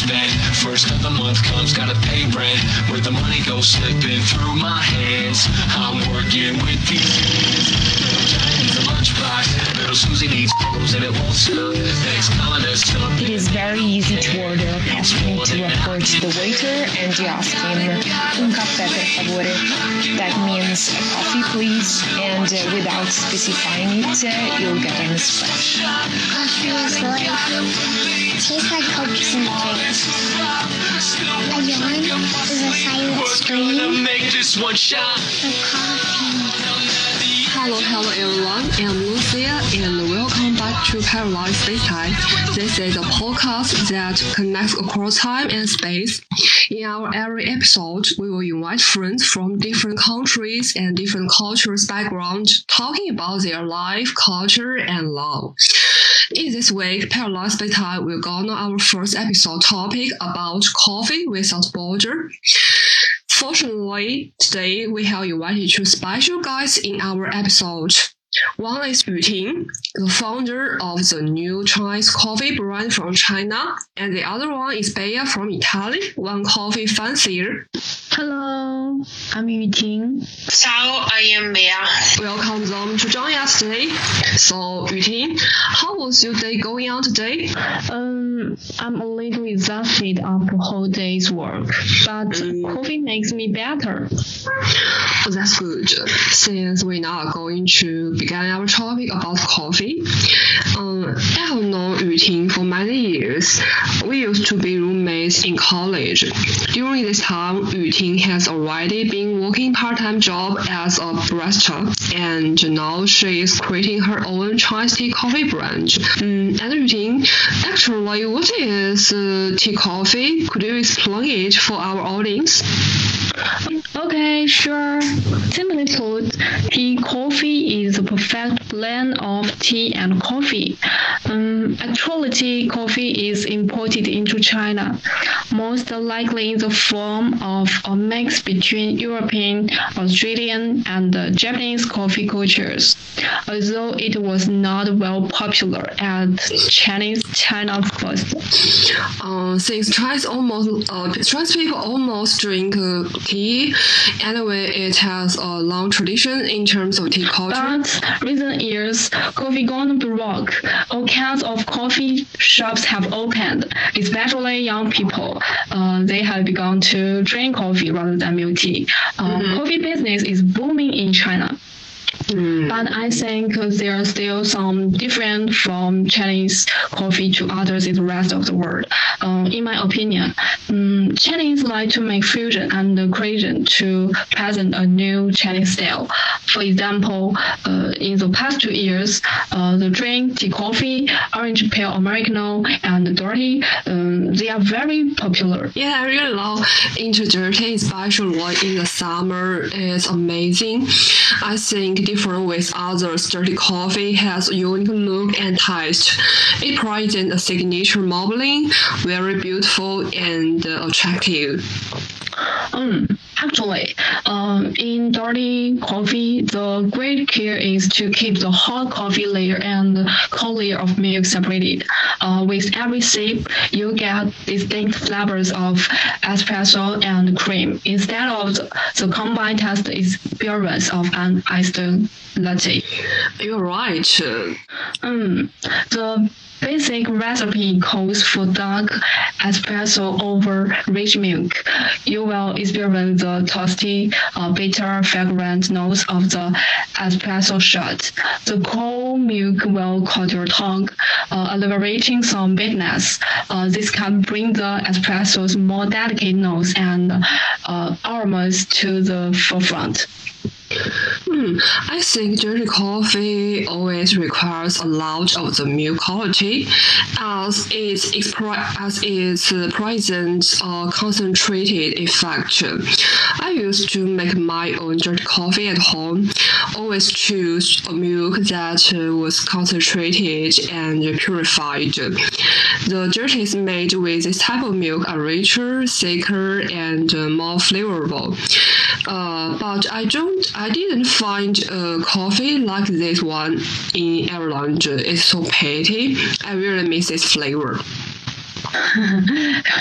spend. First of the month comes, gotta pay rent. Where the money goes slipping through my hands. I'm working with these hands. Little Johnny needs a lunchbox. Little Susie needs clothes and it won't stop. Thanks, colonists. It is very easy to order a coffee to approach the waiter and you ask him un caffè per favore. That means a coffee please and uh, without specifying it uh, you'll get an espresso. Coffee is like tastes like hopes and dreams. A yawn is a silent scream of. Hello, hello everyone. I'm Lucia and welcome back to Parallel Space Time. This is a podcast that connects across time and space. In our every episode, we will invite friends from different countries and different cultures background talking about their life, culture, and love. In this week, Parallel Space Time will go on our first episode topic about coffee without border. Fortunately, today we have invited two special guests in our episode. One is Yu Ting, the founder of the new Chinese coffee brand from China, and the other one is Bea from Italy, one coffee fancier. Hello, I'm Yu Ting. Ciao, I am Bea. Welcome them to join us today. So, Yu Ting, how was your day going on today? Um, I'm a little exhausted after whole day's work, but coffee makes me better. Oh, that's good. Since we now are going to begin our topic about coffee, um, I have known Yu Ting for many years. We used to be roommates in college. During this time, Yu Ting has already been working part-time job as a barista, and now she is creating her own Chinese tea coffee brand. Mm, and Yu Ting, actually, what is uh, tea coffee? Could you explain it for our audience? Okay, sure. Simply put, tea coffee is a perfect blend of tea and coffee. Um, actually, tea coffee is imported into China, most likely in the form of a mix between European, Australian, and Japanese coffee cultures. Although it was not well popular at Chinese China first. Uh, since Chinese almost uh, Chinese people almost drink uh, tea. Anyway, it has a long tradition in terms of tea culture. But recent years, coffee gone broke. All kinds of coffee shops have opened, especially young people. Uh, they have begun to drink coffee rather than milk tea. Uh, Coffee business is booming in China. But I think there are still some different from Chinese coffee to others in the rest of the world. Um, in my opinion, um, Chinese like to make fusion and creation to present a new Chinese style. For example, uh, in the past two years, uh, the drink tea coffee, orange pale americano, and dirty, um, they are very popular. Yeah, I really love interdirty, especially in the summer. It's amazing. I think different with others, dirty coffee has a unique look and taste. It presents a signature marbling, very beautiful and uh, attractive. Um, actually, um, in dirty coffee, the great care is to keep the hot coffee layer and cold layer of milk separated. Uh, with every sip, you get distinct flavors of espresso and cream instead of the, the combined taste experience of an iced latte. You're right. Um, the basic recipe calls for dark espresso over rich milk. You will experience the toasty, uh, bitter, fragrant notes of the espresso shot. The cold milk will coat your tongue, uh, alleviating some bitterness. Uh, this can bring the espresso's more delicate notes and uh, aromas to the forefront. Hmm, I think dirty coffee always requires a lot of the milk quality, as its as its present a concentrated effect. I used to make my own dirty coffee at home. Always choose a milk that was concentrated and purified. The dirties made with this type of milk are richer, thicker, and more flavorful. Uh, but I don't, I didn't find a coffee like this one in Ireland. It's so petty. I really miss this flavor.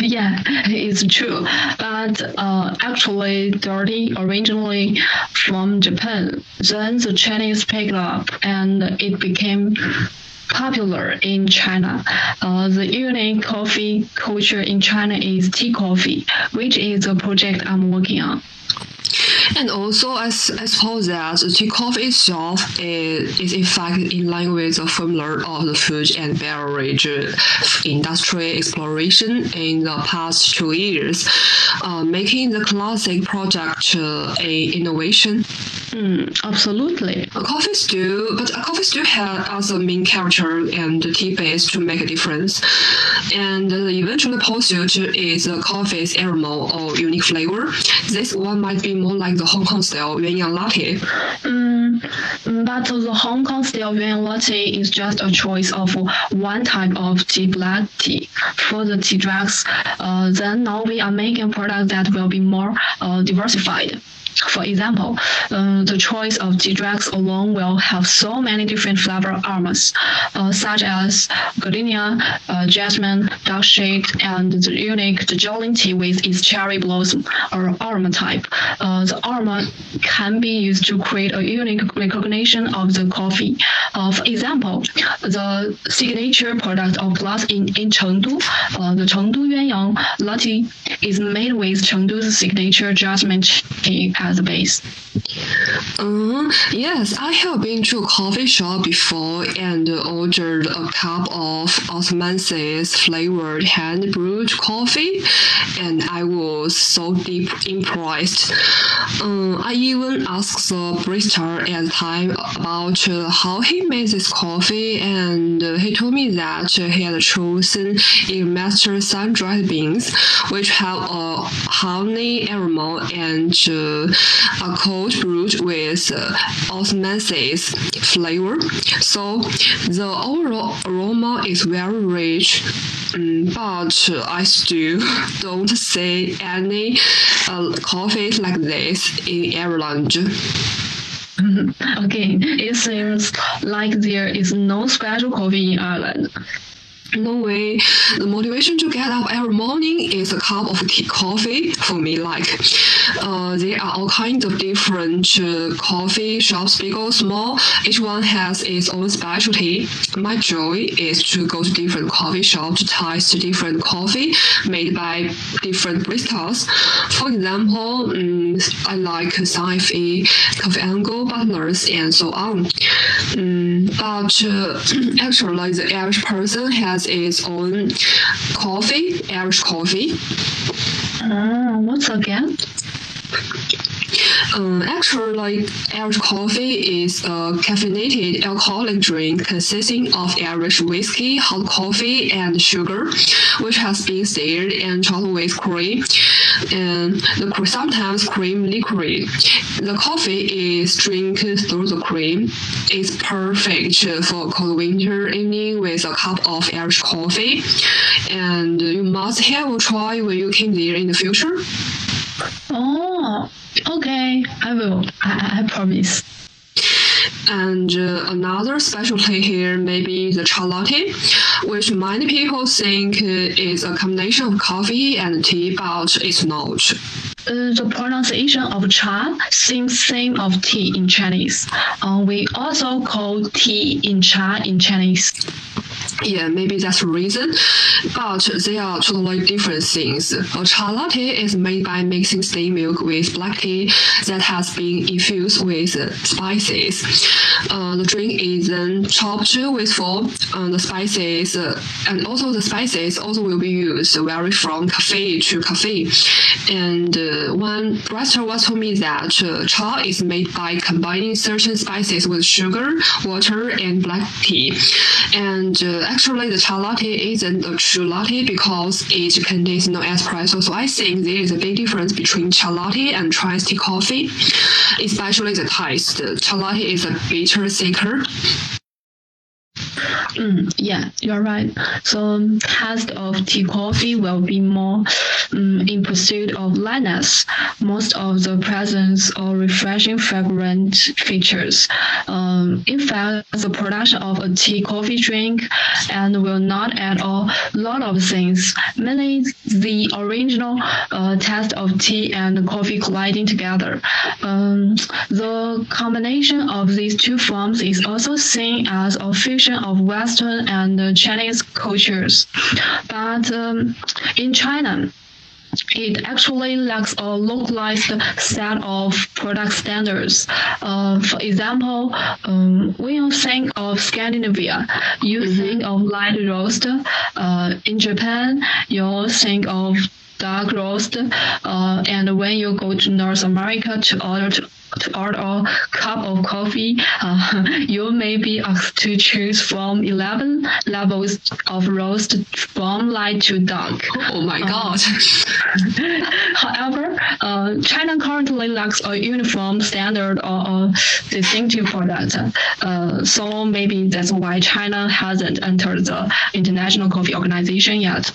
yeah, it's true. But uh, actually, dirty originally from Japan. Then the Chinese picked up and it became popular in China. Uh, the unique coffee culture in China is tea coffee, which is a project I'm working on. And also, I, I suppose that the coffee itself is, is in fact in line with the formula of the food and beverage industry exploration in the past two years, uh, making the classic product uh, a innovation. Mm, absolutely. A coffee still, but a coffee still has as a main character and tea base to make a difference. And the eventual pursuit is a coffee's aroma or unique flavor. This one might be more like the Hong Kong style Yuanyang latte. Mm, but the Hong Kong style Yuanyang latte is just a choice of one type of tea black tea. For the tea drugs, uh, then now we are making products that will be more uh, diversified. For example, uh, the choice of tea drugs alone will have so many different flavor aromas, uh, such as gardenia, uh, jasmine, dark shade, and the unique Darjeeling tea with its cherry blossom or aroma type. Uh, the aroma can be used to create a unique recognition of the coffee. Uh, for example, the signature product of glass in, in Chengdu, uh, the Chengdu Yuanyang latte is made with Chengdu's signature jasmine tea as a base. Uh, yes, I have been to a coffee shop before and ordered a cup of osmanthus flavored hand brewed coffee, and I was so deep impressed. Um, I even asked the barista at the time about how he made this coffee, and he told me that he had chosen a master sun dried beans, which have a honey aroma and uh, a cold brewed with uh, osmanthus flavor. So the overall aroma is very rich, um, but I still don't see any uh, coffee like this in Ireland. Again, it seems like there is no special coffee in Ireland. No way. The motivation to get up every morning is a cup of tea coffee for me. Like, uh, there are all kinds of different uh, coffee shops, big or small. Each one has its own specialty. My joy is to go to different coffee shops to taste different coffee made by different baristas. For example, um, I like Saifi, Coffee Angel, Butlers, and so on. Um, but uh, actually, the average person has its own coffee, Irish coffee. Uh, what's again? Um, actually, like Irish coffee is a caffeinated alcoholic drink consisting of Irish whiskey, hot coffee, and sugar, which has been stirred and chopped with cream, and the sometimes cream liquid. The coffee is drink through the cream. It's perfect for a cold winter evening with a cup of Irish coffee, and you must have a try when you came there in the future. Oh, okay, I will. I, I promise. And uh, another specialty here may be the chai which many people think is a combination of coffee and tea, but it's not. Uh, the pronunciation of cha seems same of tea in Chinese. Uh, we also call tea in cha in Chinese. Yeah, maybe that's the reason. But they are totally different things. A chai latte is made by mixing steamed milk with black tea that has been infused with spices. Uh, the drink is then chopped with four the spices, uh, and also the spices also will be used vary from cafe to cafe. And uh, one barista was told me that uh, cha is made by combining certain spices with sugar, water, and black tea. And uh, actually, the chai latte isn't a true latte because it contains no espresso. So I think there is a big difference between chai latte and Chinese tea coffee, especially the taste. Chai latte is a bitter thicker. Mm, yeah, you're right. So taste of tea coffee will be more um, in pursuit of lightness, most of the presence or refreshing fragrant features. Um, in fact, the production of a tea coffee drink and will not add a lot of things. Mainly the original uh, taste of tea and coffee colliding together. Um, the combination of these two forms is also seen as a fusion of Western and Chinese cultures. But um, in China, it actually lacks a localized set of product standards. Uh, for example, um, when you think of Scandinavia, you mm-hmm. think of light roast. Uh, in Japan, you think of dark roast. Uh, and when you go to North America to order to to order a cup of coffee, uh, you may be asked to choose from 11 levels of roast from light to dark. Oh my uh, God. however, uh, China currently lacks a uniform standard or a distinctive product. Uh, so maybe that's why China hasn't entered the International Coffee Organization yet.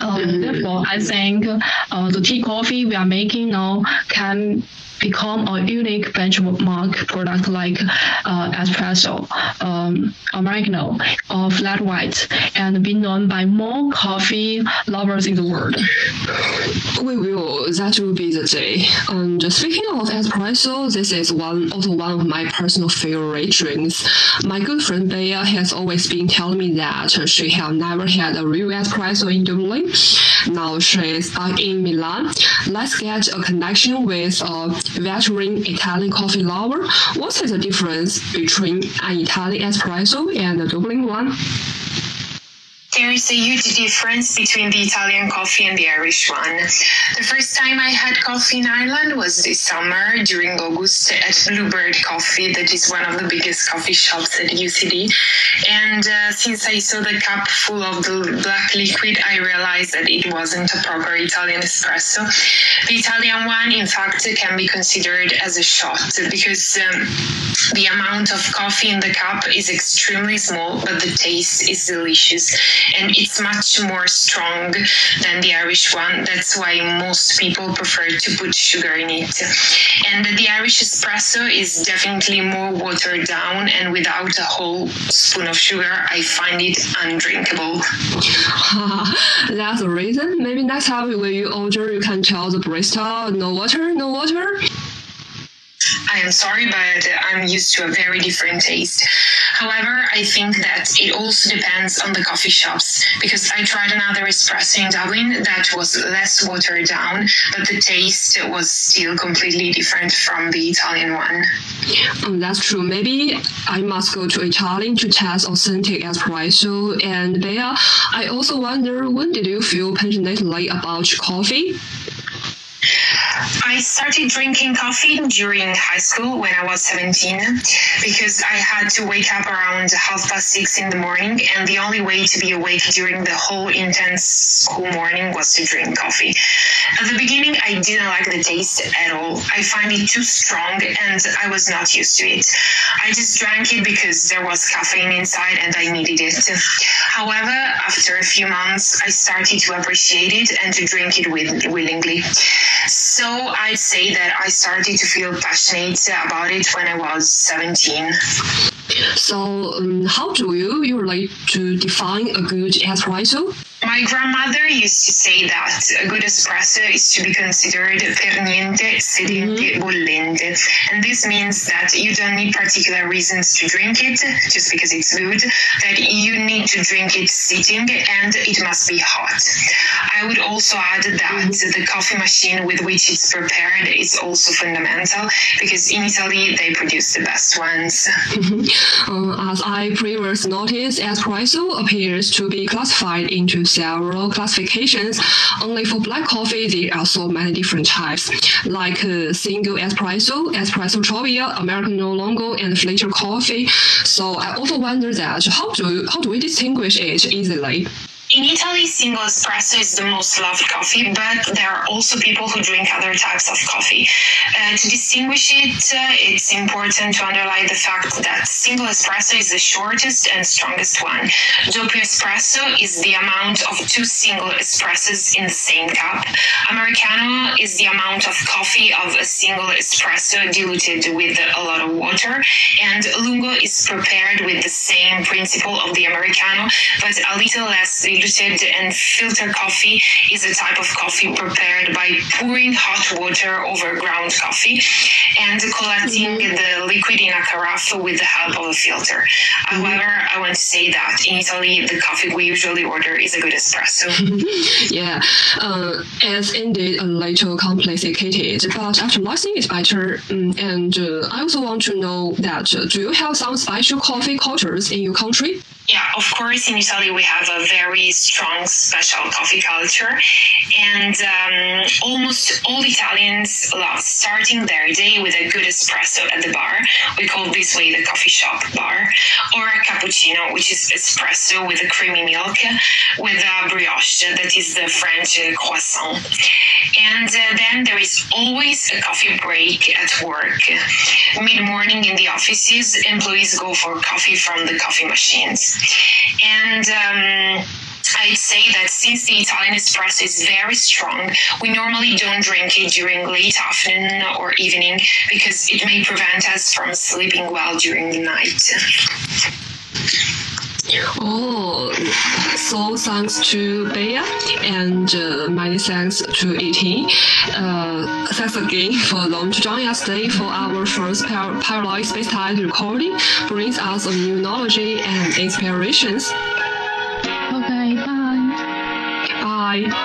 Uh, mm-hmm. Therefore, I think uh, the tea coffee we are making now can become a unique benchmark product like uh, espresso, um, Americano, or flat white, and be known by more coffee lovers in the world. We will. That will be the day. And speaking of espresso, this is one also one of my personal favorite drinks. My good friend Bea has always been telling me that she has never had a real espresso in Dublin. Now she is back in Milan. Let's get a connection with a veteran Italian coffee lover. What is the difference between an Italian espresso and a Dublin one? There is a huge difference between the Italian coffee and the Irish one. The first time I had coffee in Ireland was this summer during August at Bluebird Coffee, that is one of the biggest coffee shops at UCD. And uh, since I saw the cup full of the black liquid, I realized that it wasn't a proper Italian espresso. The Italian one, in fact, can be considered as a shot because um, the amount of coffee in the cup is extremely small, but the taste is delicious and it's much more strong than the Irish one. That's why most people prefer to put sugar in it. And the Irish espresso is definitely more watered down, and without a whole spoon of sugar, I find it undrinkable. That's the reason. Maybe next time when you order, you can tell the barista no water, no water. I am sorry, but I'm used to a very different taste. However, I think that it also depends on the coffee shops because I tried another espresso in Dublin that was less watered down, but the taste was still completely different from the Italian one. Um, that's true. Maybe I must go to Italy to test authentic espresso. And Bea, I also wonder when did you feel passionately about coffee? I started drinking coffee during high school when I was 17 because I had to wake up around half past six in the morning, and the only way to be awake during the whole intense school morning was to drink coffee. At the beginning, I didn't like the taste at all. I find it too strong, and I was not used to it. I just drank it because there was caffeine inside and I needed it. However, after a few months, I started to appreciate it and to drink it willingly. So I'd say that I started to feel passionate about it when I was 17. So, um, how do you usually to define a good espresso? My grandmother used to say that a good espresso is to be considered per niente sedente mm-hmm. bollente. And this means that you don't need particular reasons to drink it just because it's good, that you need to drink it sitting and it must be hot. I would also add that mm-hmm. the coffee machine with which it's prepared is also fundamental because in Italy they produce the best ones. Mm-hmm. Uh, as I previously noticed, espresso appears to be classified into several classifications. Only for black coffee, there are so many different types, like uh, single espresso, espresso trovia, Americano lungo, and filter coffee. So I also wonder that how do how do we distinguish it easily? In Italy, single espresso is the most loved coffee, but there are also people who drink other types of coffee. Uh, to distinguish it, uh, it's important to underline the fact that single espresso is the shortest and strongest one. Doppio espresso is the amount of two single espressos in the same cup. Americano is the amount of coffee of a single espresso diluted with a lot of water. And lungo is prepared with the same principle of the Americano, but a little less diluted. And filter coffee is a type of coffee prepared by pouring hot water over ground coffee and collecting the liquid in a carafe with the help of a filter. However, I want to say that in Italy, the coffee we usually order is a good espresso. Yeah, uh, it's indeed a little complicated, but after listening it's better. Mm, and uh, I also want to know that uh, do you have some special coffee cultures in your country? Yeah, of course, in Italy we have a very strong special coffee culture, and um, almost all Italians love starting their day with a good espresso at the bar. We call this way the coffee shop bar, or a cappuccino, which is espresso with a creamy milk, with a brioche, that is the French croissant. And uh, then there is always a coffee break at work. Mid morning in the offices, employees go for coffee from the coffee machines. And um, I'd say that since the Italian espresso is very strong, we normally don't drink it during late afternoon or evening because it may prevent us from sleeping well during the night. Oh, so thanks to Bea and uh, many thanks to Iti. Uh, thanks again for long to join us today for our first par- parallel space-time recording. Brings us a new knowledge and inspirations. Okay, bye. Bye.